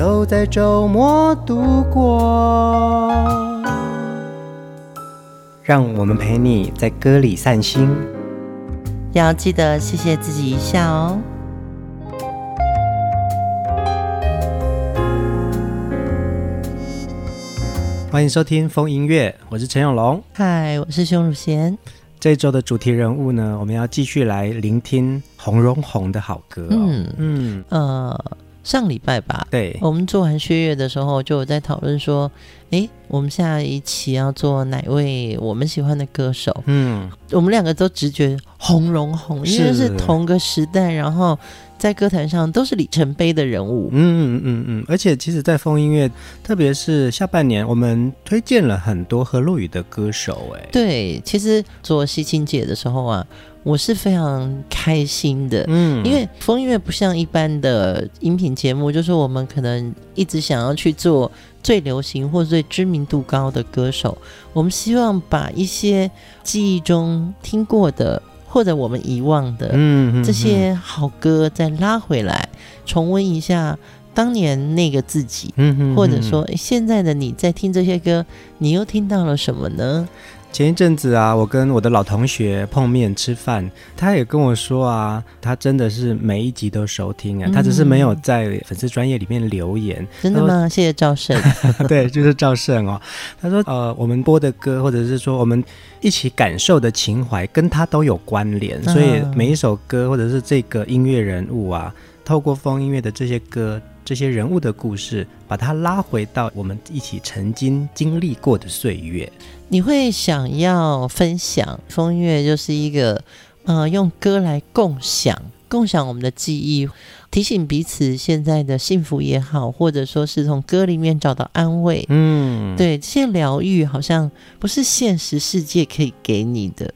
都在周末度过，让我们陪你在歌里散心，要记得谢谢自己一下哦。欢迎收听风音乐，我是陈永龙，嗨，我是熊汝贤。这周的主题人物呢，我们要继续来聆听洪荣宏的好歌哦。嗯嗯呃。上礼拜吧，对，我们做完薛岳的时候，就有在讨论说，诶，我们下一期要做哪位我们喜欢的歌手？嗯，我们两个都直觉红荣红，因为是同个时代，然后在歌坛上都是里程碑的人物。嗯嗯嗯嗯，而且其实，在风音乐，特别是下半年，我们推荐了很多和陆语的歌手。哎，对，其实做西青姐的时候啊。我是非常开心的，嗯，因为风音乐不像一般的音频节目，就是我们可能一直想要去做最流行或最知名度高的歌手，我们希望把一些记忆中听过的或者我们遗忘的，嗯，这些好歌再拉回来，重温一下当年那个自己，嗯，或者说现在的你在听这些歌，你又听到了什么呢？前一阵子啊，我跟我的老同学碰面吃饭，他也跟我说啊，他真的是每一集都收听啊，嗯、他只是没有在粉丝专业里面留言。真的吗？谢谢赵胜。对，就是赵胜哦。他说，呃，我们播的歌，或者是说我们一起感受的情怀，跟他都有关联，所以每一首歌或者是这个音乐人物啊，透过风音乐的这些歌。这些人物的故事，把它拉回到我们一起曾经经历过的岁月。你会想要分享风月，就是一个呃，用歌来共享，共享我们的记忆，提醒彼此现在的幸福也好，或者说是从歌里面找到安慰。嗯，对，这些疗愈好像不是现实世界可以给你的。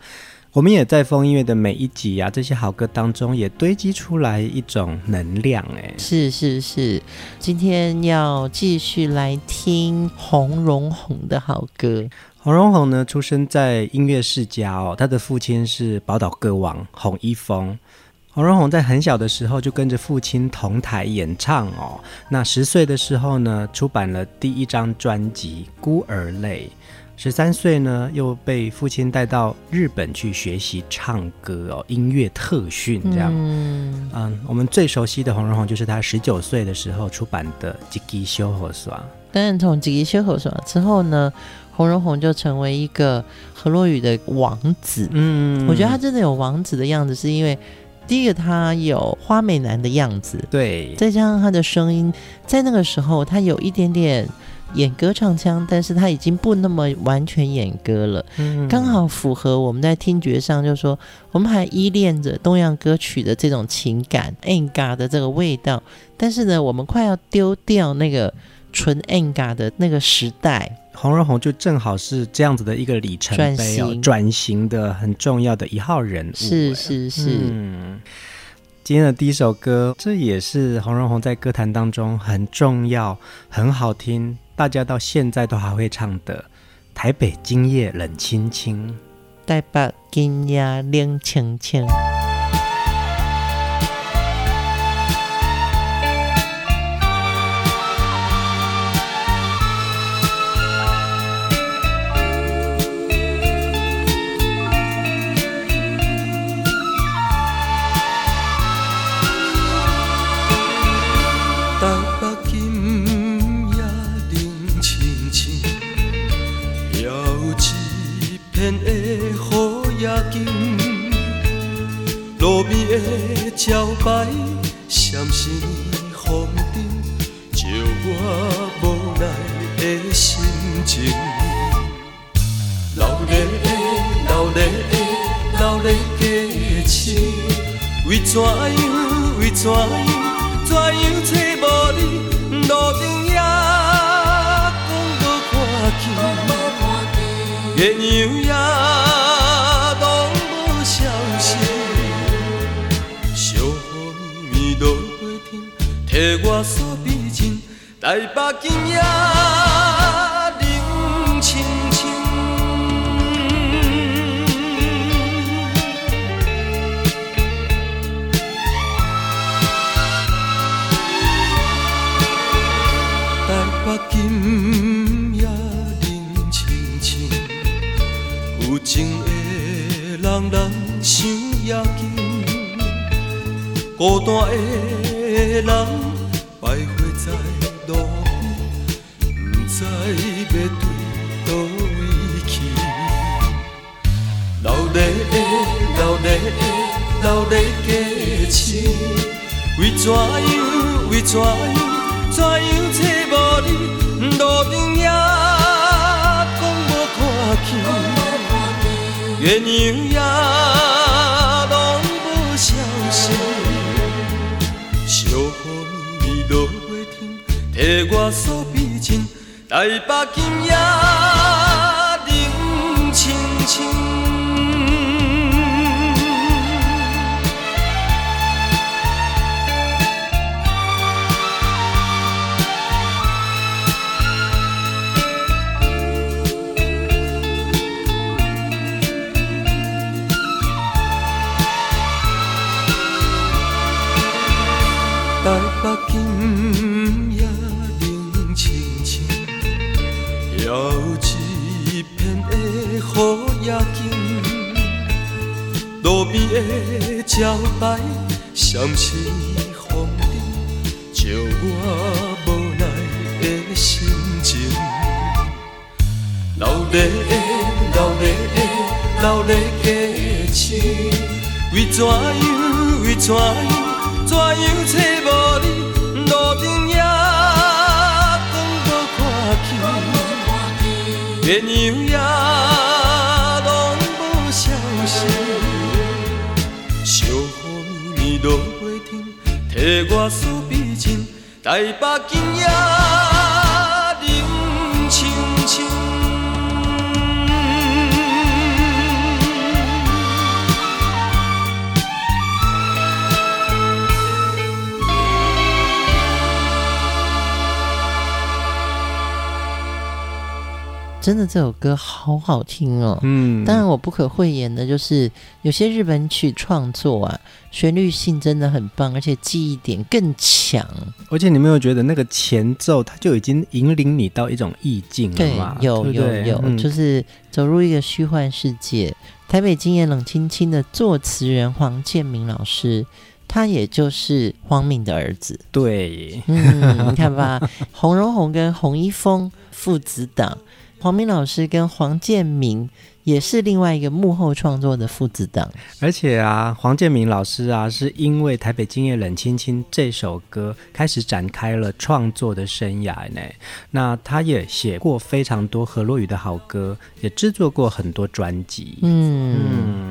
我们也在风音乐的每一集啊，这些好歌当中也堆积出来一种能量，哎，是是是，今天要继续来听洪荣宏的好歌。洪荣宏呢，出生在音乐世家哦，他的父亲是宝岛歌王洪一峰。洪荣宏在很小的时候就跟着父亲同台演唱哦，那十岁的时候呢，出版了第一张专辑《孤儿泪》。十三岁呢，又被父亲带到日本去学习唱歌哦，音乐特训这样。嗯，嗯，我们最熟悉的洪荣宏就是他十九岁的时候出版的《一支小雨伞》。当然，从《吉吉修和耍》之后呢，洪荣宏就成为一个何洛雨的王子。嗯，我觉得他真的有王子的样子，是因为第一个他有花美男的样子，对，再加上他的声音，在那个时候他有一点点。演歌唱腔，但是他已经不那么完全演歌了，嗯，刚好符合我们在听觉上，就是说我们还依恋着东洋歌曲的这种情感演歌的这个味道，但是呢，我们快要丢掉那个纯演歌的那个时代。洪荣宏就正好是这样子的一个里程碑哦，转型的很重要的一号人物。是是是。嗯，今天的第一首歌，这也是洪荣宏在歌坛当中很重要、很好听。大家到现在都还会唱的《台北今夜冷清清》，台北今夜冷清清。孤单的人徘徊在路边，不知要对叨位去。流泪的、流泪的、流泪加深，为怎样？为怎样？怎样找无你？路灯也讲无看见，月娘也。情，台北路边的招牌，闪失风中，照我无奈的心情。流泪的，流泪的，流泪加深。为怎样？为怎样？怎样找无你？路灯也讲无看见，月娘也。替我诉悲情，台北今夜真的这首歌好好听哦，嗯，当然我不可讳言的就是有些日本曲创作啊，旋律性真的很棒，而且记忆点更强。而且你没有觉得那个前奏，它就已经引领你到一种意境了吗？对，有有有，嗯、就是走入一个虚幻世界。台北经验冷清清的作词人黄建明老师，他也就是黄敏的儿子。对，嗯，你看吧，洪荣宏跟洪一峰父子档。黄明老师跟黄建明也是另外一个幕后创作的父子档，而且啊，黄建明老师啊，是因为《台北今夜冷清清》这首歌开始展开了创作的生涯呢。那他也写过非常多何洛雨的好歌，也制作过很多专辑。嗯，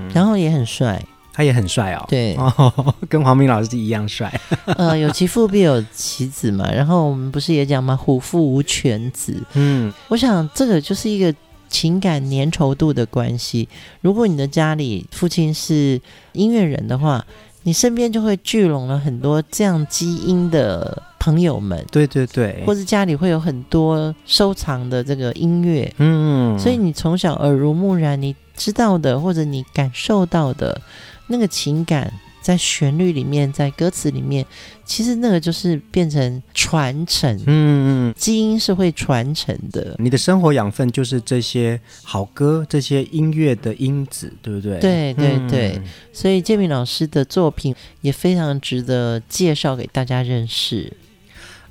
嗯，然后也很帅。他也很帅哦，对，哦，跟黄明老师一样帅。呃，有其父必有其子嘛，然后我们不是也讲吗？虎父无犬子。嗯，我想这个就是一个情感粘稠度的关系。如果你的家里父亲是音乐人的话，你身边就会聚拢了很多这样基因的朋友们。对对对，或者家里会有很多收藏的这个音乐。嗯，所以你从小耳濡目染，你知道的或者你感受到的。那个情感在旋律里面，在歌词里面，其实那个就是变成传承，嗯嗯，基因是会传承的。你的生活养分就是这些好歌，这些音乐的因子，对不对？对对对，嗯、所以建明老师的作品也非常值得介绍给大家认识。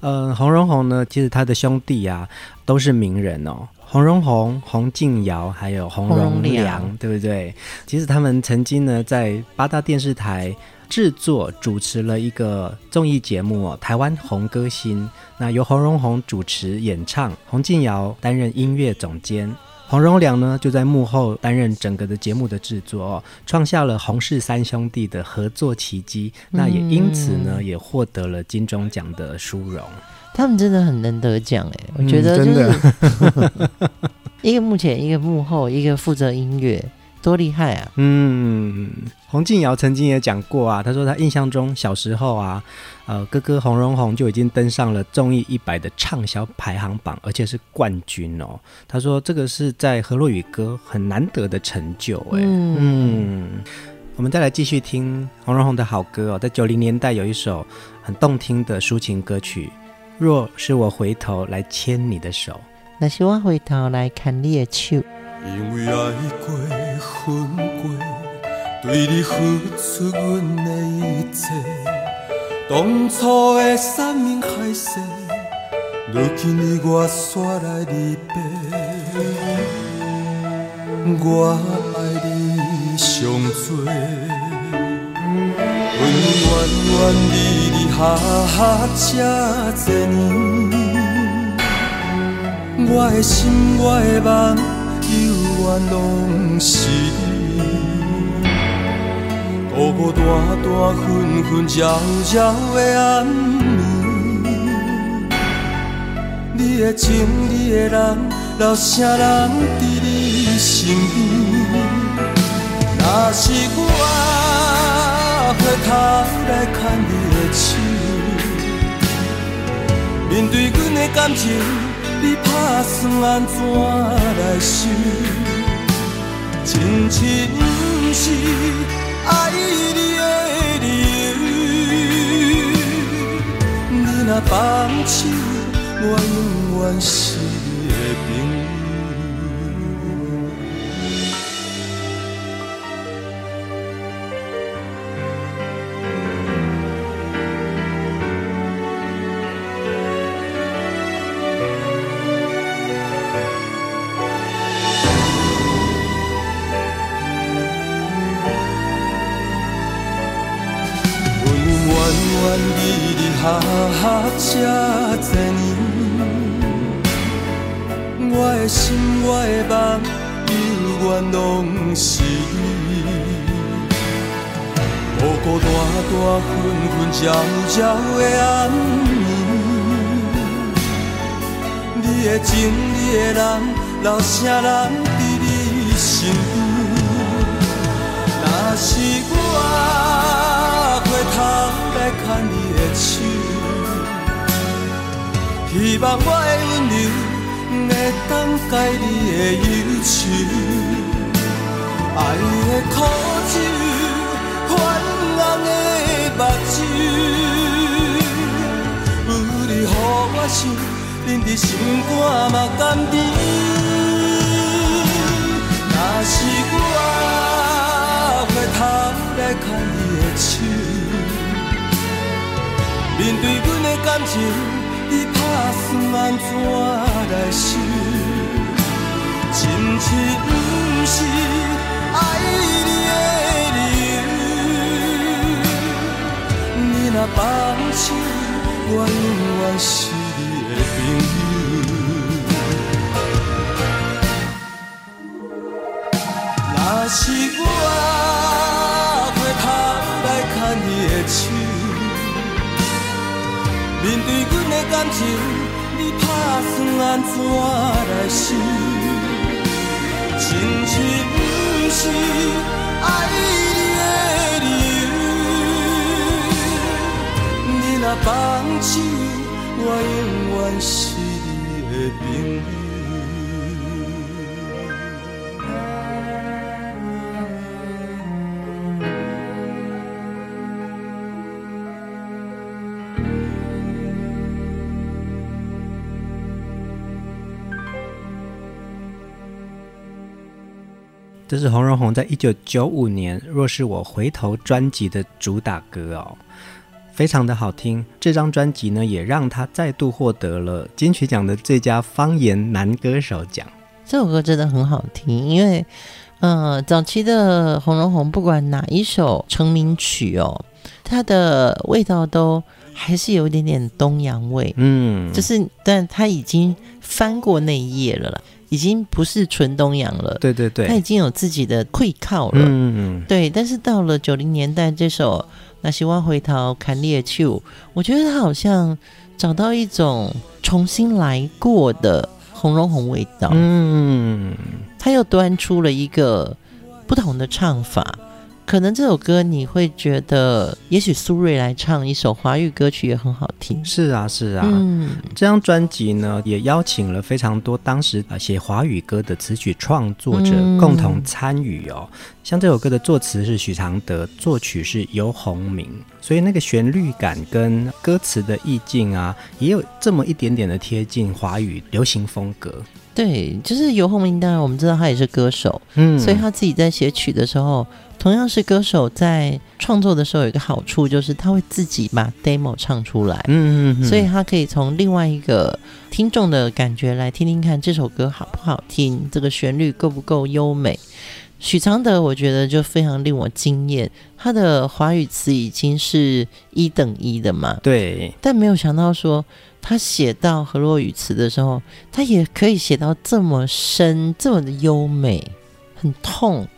呃，洪荣宏呢，其实他的兄弟啊都是名人哦。洪荣宏、洪敬尧，还有洪荣良，对不对？其实他们曾经呢，在八大电视台制作、主持了一个综艺节目哦，《台湾红歌星》。那由洪荣宏主持演唱，洪敬尧担任音乐总监，洪荣良呢就在幕后担任整个的节目的制作哦，创下了洪氏三兄弟的合作奇迹。那也因此呢，嗯、也获得了金钟奖的殊荣。他们真的很能得奖哎，我觉得就是、嗯、一个幕前，一个幕后，一个负责音乐，多厉害啊！嗯，洪敬尧曾经也讲过啊，他说他印象中小时候啊，呃，哥哥洪荣宏就已经登上了综艺一百的畅销排行榜，而且是冠军哦。他说这个是在何洛雨歌很难得的成就，哎，嗯。嗯我们再来继续听洪荣宏的好歌哦，在九零年代有一首很动听的抒情歌曲，《若是我回头来牵你的手》，若是我回头来看你的手，因为爱过恨过，对你付出阮的一切，当初的山盟海誓，如今你我煞来离别，我爱你。上多，恩恩怨怨，离离合合这多年，我的心，我的梦，永远拢是你。孤孤单单，分分扰扰的暗暝，你的情，你的人，老啥人伫你身边？若是我回头来看你的手，面对阮的感情，你打算安怎来收？真情不是爱你的理由，你若放手，我永远是你的朋友。我的梦，永远拢是你。孤孤单单，分分扰扰的暗暝，你的情，你的人，老啥人伫你身边？若是我回头来看你。希望我的温柔会当解你的忧愁，爱的苦酒，泛红的目睭，有你予我想，忍得心肝嘛甘甜。若是我回头来看你的手，面对阮的感情。你打算安怎来收？亲像不是爱你的理由。你若放手，我永远是你的朋友。若是我面对阮的感情，你打算安怎来想？真是不是爱你的理由。你若放手，我永远是你的朋友。这是洪荣宏在一九九五年《若是我回头》专辑的主打歌哦，非常的好听。这张专辑呢，也让他再度获得了金曲奖的最佳方言男歌手奖。这首歌真的很好听，因为，呃，早期的洪荣宏不管哪一首成名曲哦，它的味道都还是有一点点东洋味，嗯，就是，但他已经翻过那一页了啦。已经不是纯东洋了，对对对，他已经有自己的愧靠了，嗯嗯，对。但是到了九零年代，这首《那希望回头看你的手》，我觉得他好像找到一种重新来过的红绒红味道。嗯，他又端出了一个不同的唱法。可能这首歌你会觉得，也许苏芮来唱一首华语歌曲也很好听。是啊，是啊。嗯，这张专辑呢，也邀请了非常多当时啊写华语歌的词曲创作者共同参与哦。嗯、像这首歌的作词是许常德，作曲是游鸿明，所以那个旋律感跟歌词的意境啊，也有这么一点点的贴近华语流行风格。对，就是游鸿明，当然我们知道他也是歌手，嗯，所以他自己在写曲的时候，同样是歌手，在创作的时候有一个好处，就是他会自己把 demo 唱出来，嗯嗯，所以他可以从另外一个听众的感觉来听听看这首歌好不好听，这个旋律够不够优美。许常德，我觉得就非常令我惊艳，他的华语词已经是一等一的嘛，对，但没有想到说。他写到河洛语词的时候，他也可以写到这么深，这么的优美，很痛，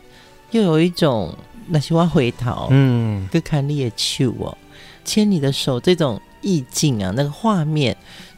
又有一种那些话回头，嗯，跟看你的手哦，牵你的手这种意境啊，那个画面。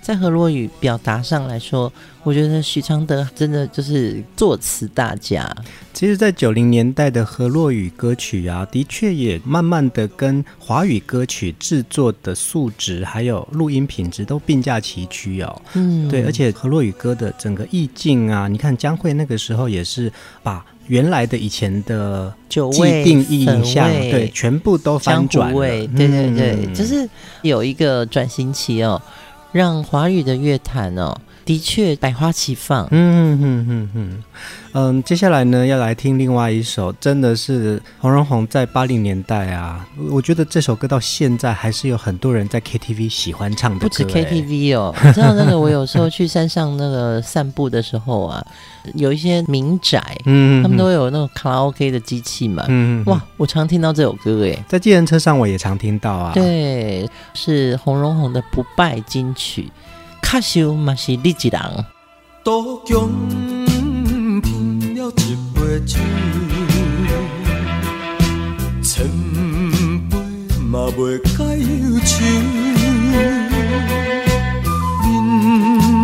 在何洛语表达上来说，我觉得许常德真的就是作词大家。其实，在九零年代的何洛语歌曲啊，的确也慢慢的跟华语歌曲制作的素质还有录音品质都并驾齐驱哦。嗯，对，而且何洛语歌的整个意境啊，你看江蕙那个时候也是把原来的以前的既定印象，对，全部都翻转了。对对对，嗯、就是有一个转型期哦。让华语的乐坛哦，的确百花齐放。嗯嗯嗯嗯，嗯，接下来呢，要来听另外一首，真的是洪荣宏在八零年代啊，我觉得这首歌到现在还是有很多人在 KTV 喜欢唱的歌。不止 KTV 哦，你知道那个我有时候去山上那个散步的时候啊，有一些民宅，嗯，他们都有那种卡拉 OK 的机器嘛，嗯，哇，我常听到这首歌诶，在计程车上我也常听到啊。对，是洪荣宏的不败金曲。卡修嘛是你一人。多强添了一杯酒，千杯嘛袂解忧愁。明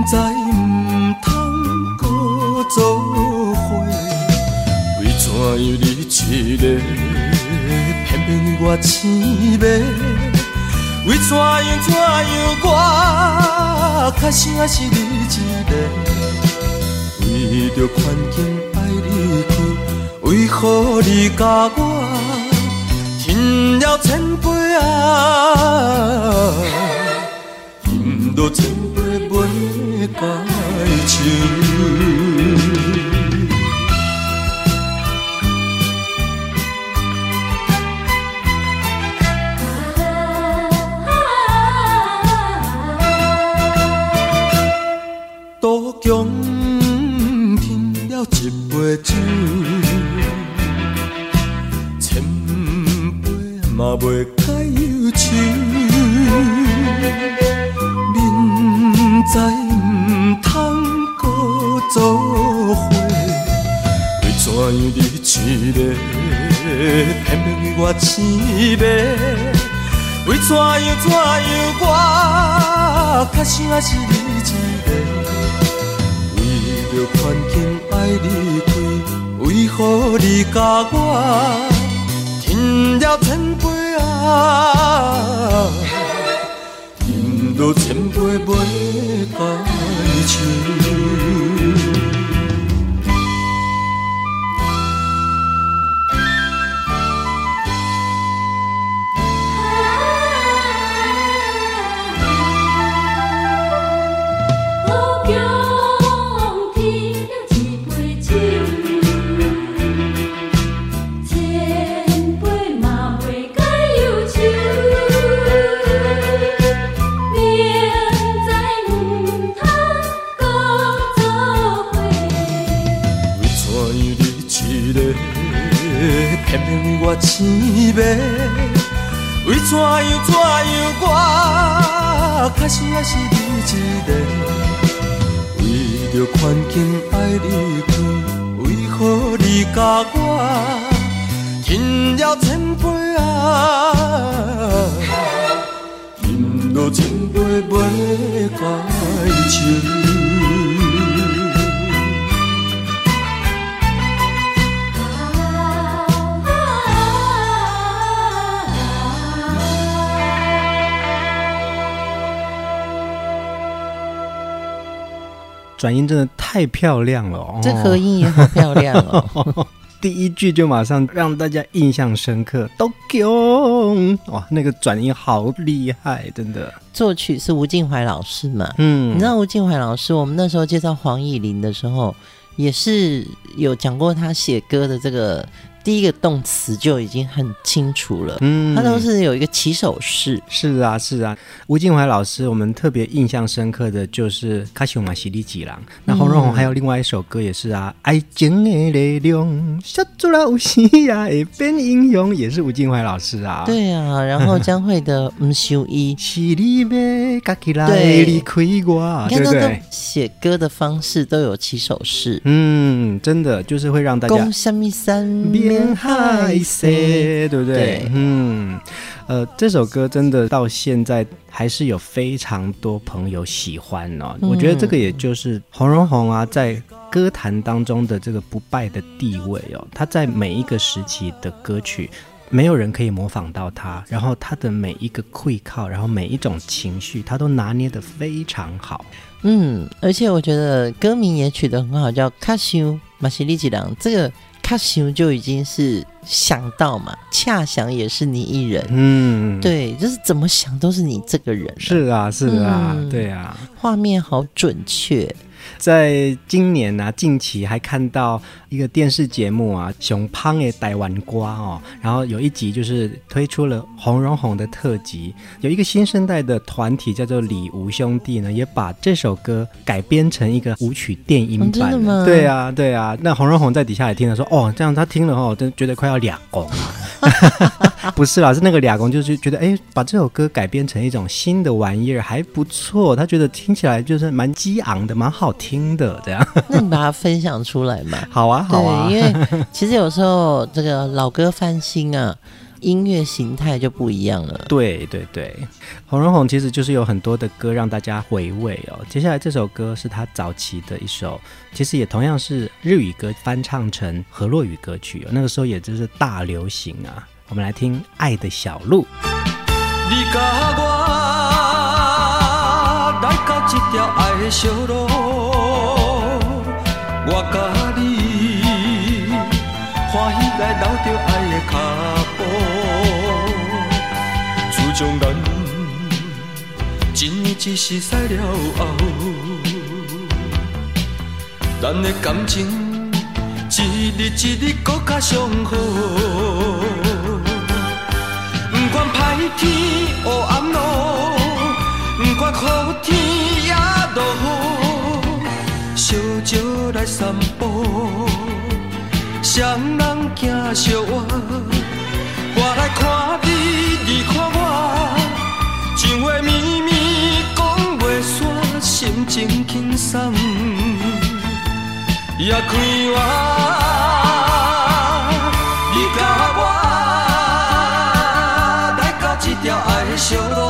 知毋通搁作伙，为怎样你一个偏偏我痴迷？为怎样怎样我较像是你一个，为着环境爱离开，为何你甲我添了千杯啊？饮落千杯袂解愁。酒，千杯嘛袂解忧愁。明知毋通搁作伙，为怎样你一个偏偏为我青梅？为怎样怎样我较像是你一个？为着环境爱离开，为何你甲我添了千杯啊？饮落千杯袂解愁。转音真的太漂亮了哦，这合音也好漂亮哦。第一句就马上让大家印象深刻，，Tokyo，哇，那个转音好厉害，真的。作曲是吴敬怀老师嘛？嗯，你知道吴敬怀老师，我们那时候介绍黄以玲的时候，也是有讲过他写歌的这个。第一个动词就已经很清楚了，嗯，他都是有一个起手式。是啊，是啊。吴敬怀老师，我们特别印象深刻的就是《卡西欧马西里吉郎》。那洪荣宏还有另外一首歌也是啊，嗯《爱情的力量，小猪老西呀会变英雄》，也是吴敬怀老师啊。对啊，然后江蕙的《唔修伊》，是你要家己来离开我，对不对？写歌的方式都有起手式，嗯，真的就是会让大家。天海色，对不对？对，嗯，呃，这首歌真的到现在还是有非常多朋友喜欢哦。嗯、我觉得这个也就是洪荣红啊，在歌坛当中的这个不败的地位哦。他在每一个时期的歌曲，没有人可以模仿到他。然后他的每一个跪靠，然后每一种情绪，他都拿捏的非常好。嗯，而且我觉得歌名也取得很好，叫《卡西马西利吉郎》这个。他形容就已经是想到嘛，恰想也是你一人，嗯，对，就是怎么想都是你这个人，是啊，是啊，嗯、对啊，画面好准确。在今年啊，近期还看到一个电视节目啊，《熊胖的台湾瓜》哦，然后有一集就是推出了红荣红的特辑，有一个新生代的团体叫做李吴兄弟呢，也把这首歌改编成一个舞曲电音版。哦，真的吗？对啊，对啊。那红荣红在底下也听了说，哦，这样他听了哦，真觉得快要俩公。不是啦，是那个俩公，就是觉得哎，把这首歌改编成一种新的玩意儿还不错，他觉得听起来就是蛮激昂的，蛮好听的这样。那你把它分享出来嘛？好啊，好啊。对，因为 其实有时候这个老歌翻新啊，音乐形态就不一样了。对对对，红人红其实就是有很多的歌让大家回味哦。接下来这首歌是他早期的一首，其实也同样是日语歌翻唱成河洛语歌曲，那个时候也就是大流行啊。我们来听《爱的小路》。你跟我来到这条爱的小路，我跟你欢喜来到这爱的脚步，自从咱一年一时赛了后，咱的感情一日一日更加上好。天黑暗路，不管雨天也落雨，小招来散步，双人行小我，我来看你，你看我，情话绵绵讲袂煞，心情轻松也快活。小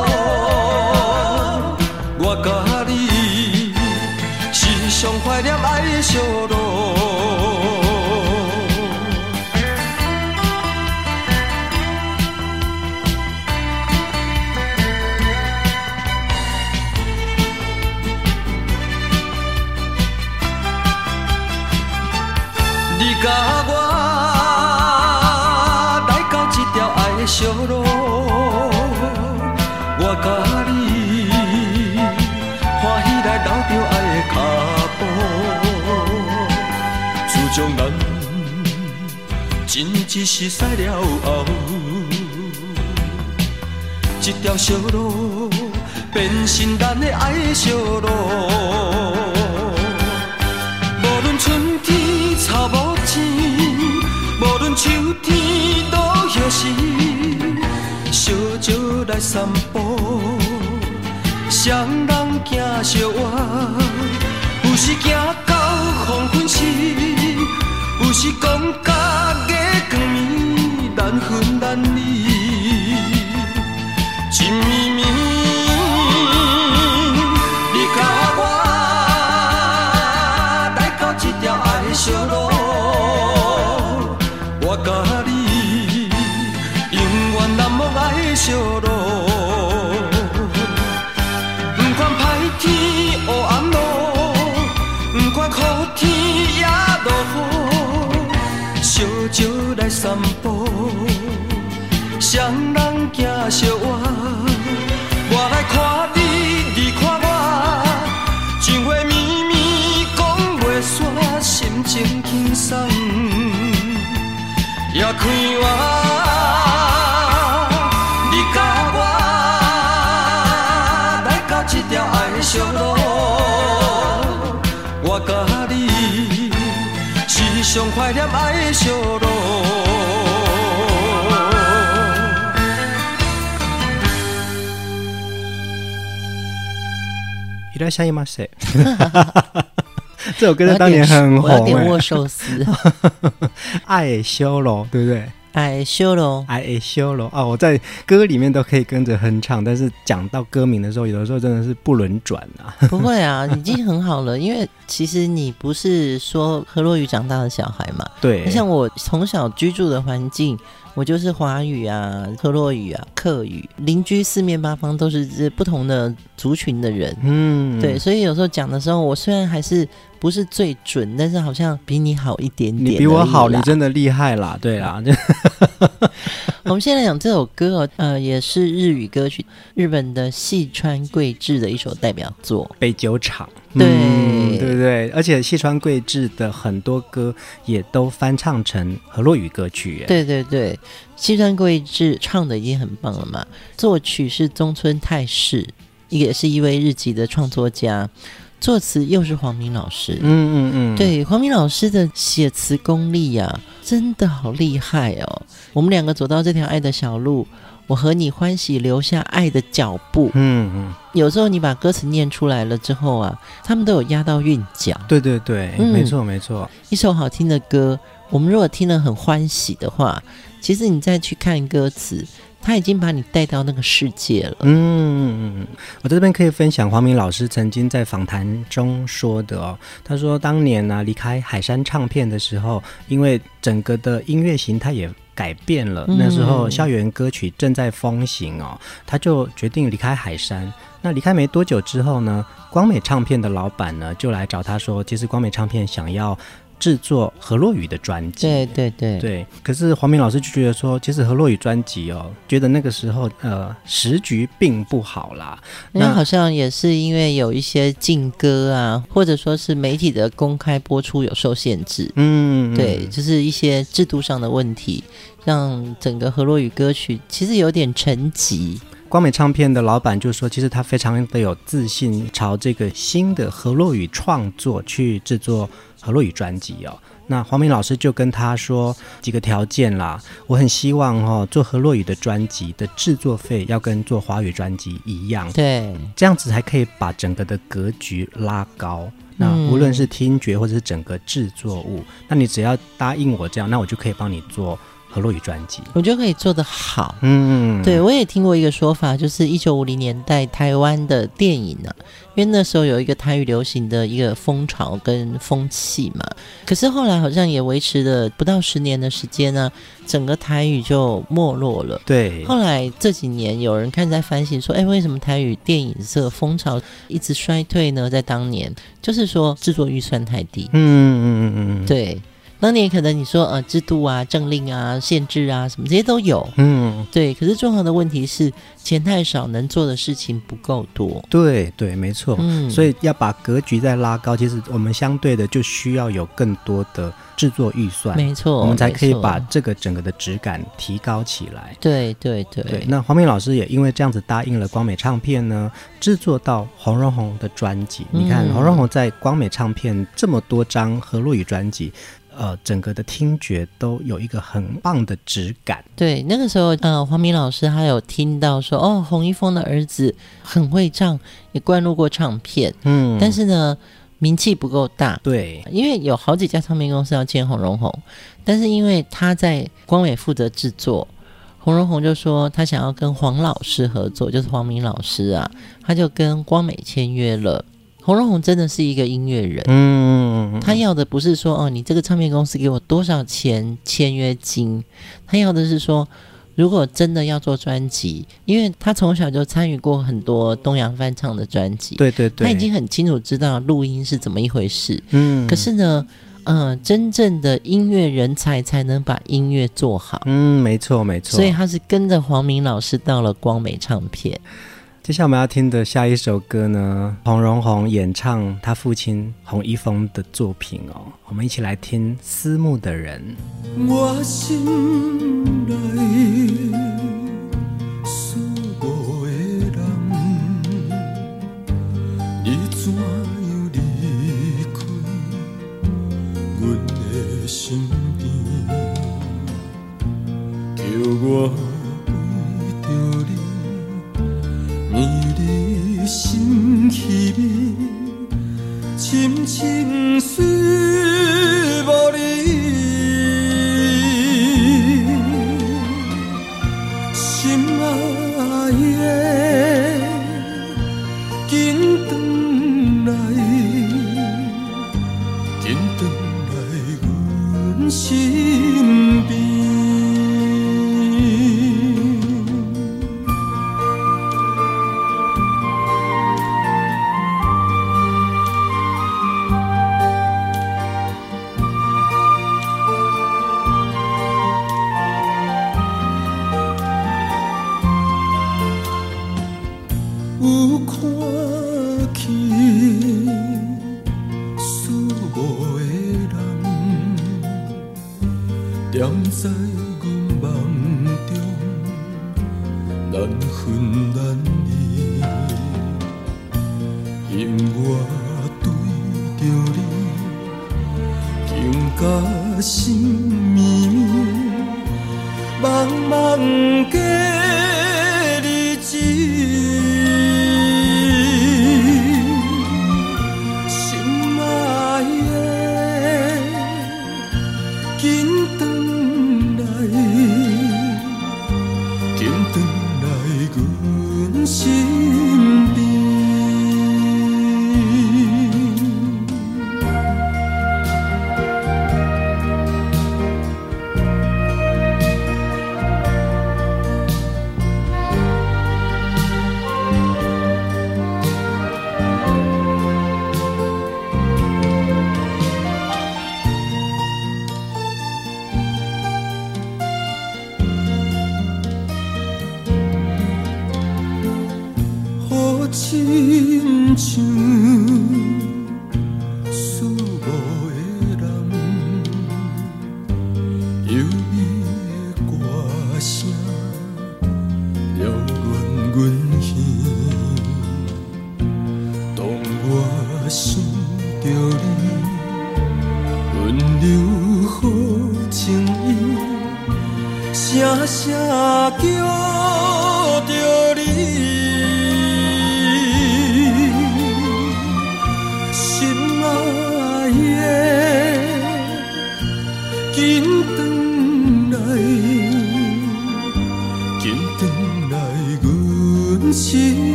一时赛了后，这条小路变成咱的爱小路。无论春天草无钱，无论秋天落叶时，小招来散步，双人行小我，有时行到黄昏时，有时讲甲。散步，双人行小我，我来看你，你看我，情话绵绵讲袂煞，心情轻松，也快活。你甲我来到这条爱的小路，我甲你是上怀念爱的小路。らっしゃいませ。这首歌在当年很红，我要点握寿司。爱修罗，对不对？ 爱修罗，爱修罗哦！我在歌里面都可以跟着哼唱，但是讲到歌名的时候，有的时候真的是不轮转啊。不会啊，已经很好了，因为其实你不是说河洛语长大的小孩嘛。对，像我从小居住的环境。我就是华语啊，河洛语啊，客语，邻居四面八方都是这不同的族群的人，嗯，对，所以有时候讲的时候，我虽然还是不是最准，但是好像比你好一点点。你比我好，你真的厉害啦，对啦。我们现在讲这首歌哦，呃，也是日语歌曲，日本的细川贵志的一首代表作《北酒厂》。对、嗯，对对，而且细川贵志的很多歌也都翻唱成和洛语歌曲。对对对，细川贵志唱的已经很棒了嘛。作曲是中村泰士，也是一位日籍的创作家。作词又是黄明老师。嗯嗯嗯，对，黄明老师的写词功力呀、啊，真的好厉害哦。我们两个走到这条爱的小路。我和你欢喜留下爱的脚步。嗯嗯，有时候你把歌词念出来了之后啊，他们都有押到韵脚。对对对，嗯、没错没错。一首好听的歌，我们如果听了很欢喜的话，其实你再去看歌词，他已经把你带到那个世界了。嗯我这边可以分享黄明老师曾经在访谈中说的哦，他说当年呢、啊、离开海山唱片的时候，因为整个的音乐形态也。改变了，那时候校园歌曲正在风行哦，他就决定离开海山。那离开没多久之后呢，光美唱片的老板呢就来找他说，其实光美唱片想要。制作何洛雨的专辑，对对对对。可是黄明老师就觉得说，其实何洛雨专辑哦，觉得那个时候呃时局并不好啦。那好像也是因为有一些禁歌啊，或者说是媒体的公开播出有受限制。嗯，对，就是一些制度上的问题，让整个何洛雨歌曲其实有点沉寂。光美唱片的老板就说，其实他非常的有自信，朝这个新的何洛语创作去制作河洛语专辑哦。那黄明老师就跟他说几个条件啦，我很希望哦，做何洛宇的专辑的制作费要跟做华语专辑一样，对，这样子才可以把整个的格局拉高。那无论是听觉或者是整个制作物，嗯，那你只要答应我这样，那我就可以帮你做。何洛宇专辑，我觉得可以做得好。嗯，对，我也听过一个说法，就是一九五零年代台湾的电影呢、啊，因为那时候有一个台语流行的一个风潮跟风气嘛。可是后来好像也维持了不到十年的时间呢，整个台语就没落了。对，后来这几年有人开始在反省说，哎，为什么台语电影这个风潮一直衰退呢？在当年，就是说制作预算太低。嗯嗯嗯嗯嗯，对。当年可能你说呃制度啊、政令啊、限制啊什么这些都有，嗯，对。可是重要的问题是钱太少，能做的事情不够多。对对，没错。嗯，所以要把格局再拉高，其实我们相对的就需要有更多的制作预算，没错，我们才可以把这个整个的质感提高起来。对对对，对。那黄明老师也因为这样子答应了光美唱片呢，制作到洪荣宏的专辑。嗯，你看洪荣宏在光美唱片这么多张河洛语专辑。呃，整个的听觉都有一个很棒的质感。对，那个时候，呃，黄明老师他有听到说，哦，洪一峰的儿子很会唱，也灌录过唱片。嗯，但是呢，名气不够大。对，因为有好几家唱片公司要签洪荣宏，但是因为他在光美负责制作，洪荣宏就说他想要跟黄老师合作，就是黄明老师啊，他就跟光美签约了。洪荣宏真的是一个音乐人，嗯，他要的不是说哦，你这个唱片公司给我多少钱签约金，他要的是说，如果真的要做专辑，因为他从小就参与过很多东洋翻唱的专辑，对对对，他已经很清楚知道录音是怎么一回事。嗯，可是呢，嗯、呃，真正的音乐人才才能把音乐做好。嗯，没错没错。所以他是跟着黄明老师到了光美唱片。接下来我们要听的下一首歌呢，洪荣宏演唱他父亲洪一峰的作品哦，我们一起来听《思慕的人》。我心内思慕的人，你怎样离开我的身边，叫我。心稀微，深深思 say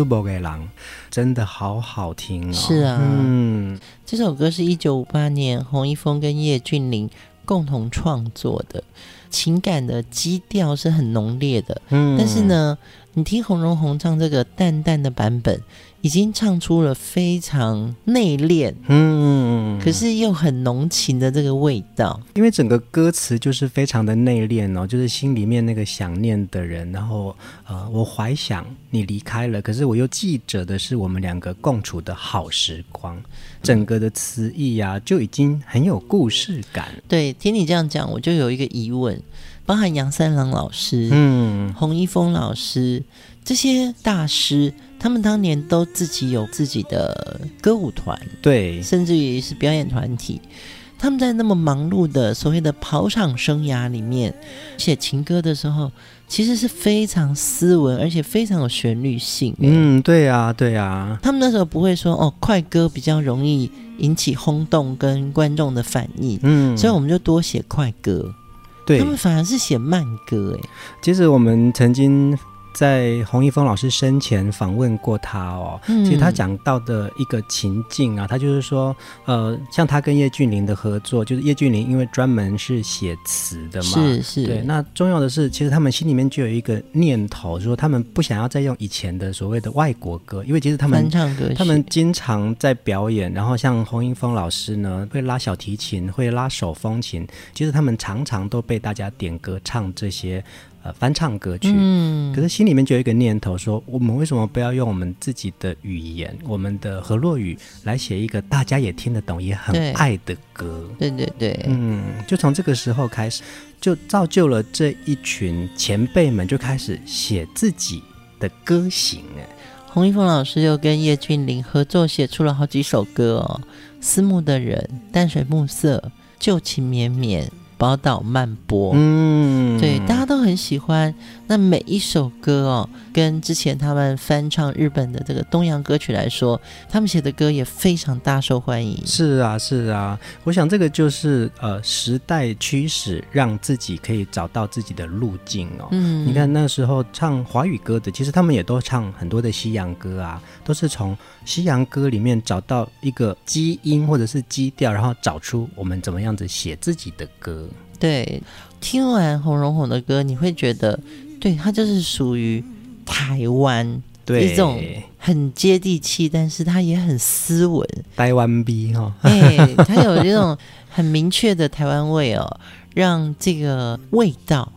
苏博给郎真的好好听哦！是啊，嗯，这首歌是一九五八年洪一峰跟叶俊麟共同创作的，情感的基调是很浓烈的。嗯，但是呢，你听洪荣宏唱这个淡淡的版本。已经唱出了非常内敛，嗯，可是又很浓情的这个味道。因为整个歌词就是非常的内敛哦，就是心里面那个想念的人，然后呃，我怀想你离开了，可是我又记着的是我们两个共处的好时光。整个的词意呀、啊，就已经很有故事感。对，听你这样讲，我就有一个疑问，包含杨三郎老师，嗯，洪一峰老师这些大师。他们当年都自己有自己的歌舞团，对，甚至于是表演团体。他们在那么忙碌的所谓的跑场生涯里面写情歌的时候，其实是非常斯文，而且非常有旋律性。嗯，对啊，对啊。他们那时候不会说哦，快歌比较容易引起轰动跟观众的反应，嗯，所以我们就多写快歌。对，他们反而是写慢歌，哎，其实我们曾经。在洪一峰老师生前访问过他哦，嗯、其实他讲到的一个情境啊，他就是说，呃，像他跟叶俊麟的合作，就是叶俊麟因为专门是写词的嘛，是是，对。那重要的是，其实他们心里面就有一个念头，说他们不想要再用以前的所谓的外国歌，因为其实他们翻唱歌，他们经常在表演，然后像洪一峰老师呢，会拉小提琴，会拉手风琴，其实他们常常都被大家点歌唱这些。呃，翻唱歌曲，嗯，可是心里面就有一个念头说，说我们为什么不要用我们自己的语言，我们的河洛语来写一个大家也听得懂、也很爱的歌？对对对，嗯，就从这个时候开始，就造就了这一群前辈们就开始写自己的歌型。哎，洪一峰老师又跟叶俊麟合作写出了好几首歌哦，《思慕的人》、《淡水暮色》、《旧情绵绵》。宝岛漫播，嗯，对，大家都很喜欢。那每一首歌哦，跟之前他们翻唱日本的这个东洋歌曲来说，他们写的歌也非常大受欢迎。是啊，是啊，我想这个就是呃时代驱使，让自己可以找到自己的路径哦。嗯，你看那时候唱华语歌的，其实他们也都唱很多的西洋歌啊，都是从西洋歌里面找到一个基因或者是基调，然后找出我们怎么样子写自己的歌。对，听完洪荣宏的歌，你会觉得，对，他就是属于台湾，对，一种很接地气，但是他也很斯文，台湾味哈，哎，他有这种很明确的台湾味哦，让这个味道，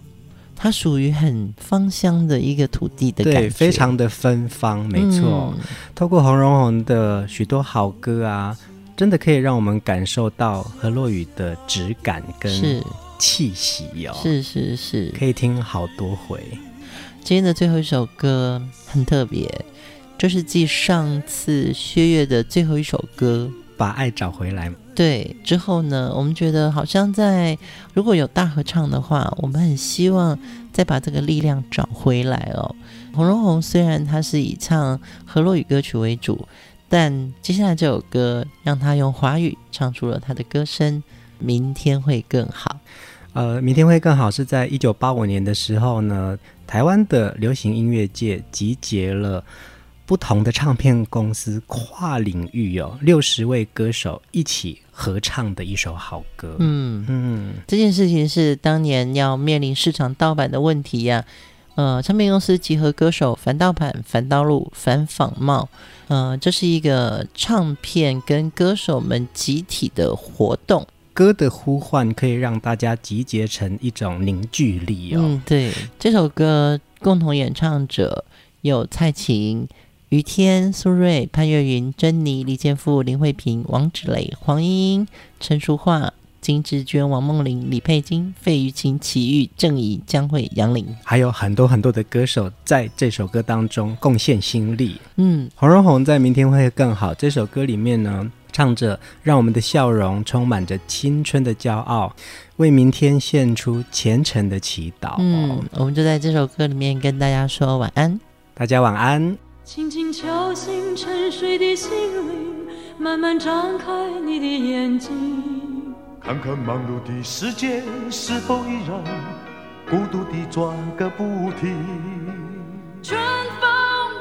它属于很芳香的一个土地的感觉，对，非常的芬芳，没错。嗯、透过洪荣宏的许多好歌啊，真的可以让我们感受到何洛雨的质感跟是。气息哦，是是是，可以听好多回。今天的最后一首歌很特别，就是继上次薛岳的最后一首歌《把爱找回来》对之后呢，我们觉得好像在如果有大合唱的话，我们很希望再把这个力量找回来哦。红荣红虽然他是以唱河洛语歌曲为主，但接下来这首歌让他用华语唱出了他的歌声，明天会更好。呃，明天会更好是在一九八五年的时候呢，台湾的流行音乐界集结了不同的唱片公司，跨领域有六十位歌手一起合唱的一首好歌。嗯嗯，这件事情是当年要面临市场盗版的问题呀、啊。呃，唱片公司集合歌手反盗版、反盗录、反仿冒。呃，这是一个唱片跟歌手们集体的活动。歌的呼唤可以让大家集结成一种凝聚力哦。嗯，对，这首歌共同演唱者有蔡琴、于天、苏芮、潘越云、珍妮、李健富、林慧萍、王芷蕾、黄莺莺、陈淑桦、金志娟、王梦玲、李佩金、费玉清、齐豫、郑怡、江蕙、杨林，还有很多很多的歌手在这首歌当中贡献心力。嗯，黄荣宏在明天会更好这首歌里面呢。唱着，让我们的笑容充满着青春的骄傲，为明天献出虔诚的祈祷。嗯，我们就在这首歌里面跟大家说晚安，大家晚安。轻轻敲醒沉睡的心灵，慢慢张开你的眼睛，看看忙碌的世界是否依然孤独地转个不停。春风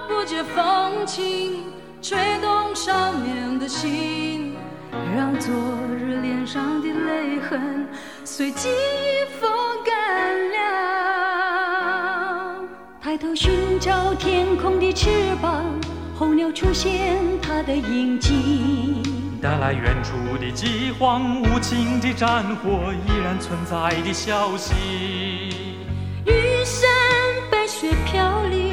不解风情。吹动少年的心，让昨日脸上的泪痕随记忆风干了。抬头寻找天空的翅膀，候鸟出现它的影迹，带来远处的饥荒，无情的战火依然存在的消息。玉山白雪飘零，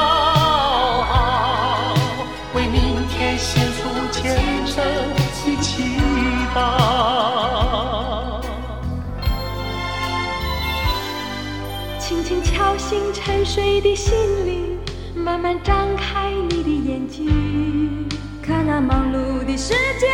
沉睡的心灵，慢慢张开你的眼睛，看那忙碌的世界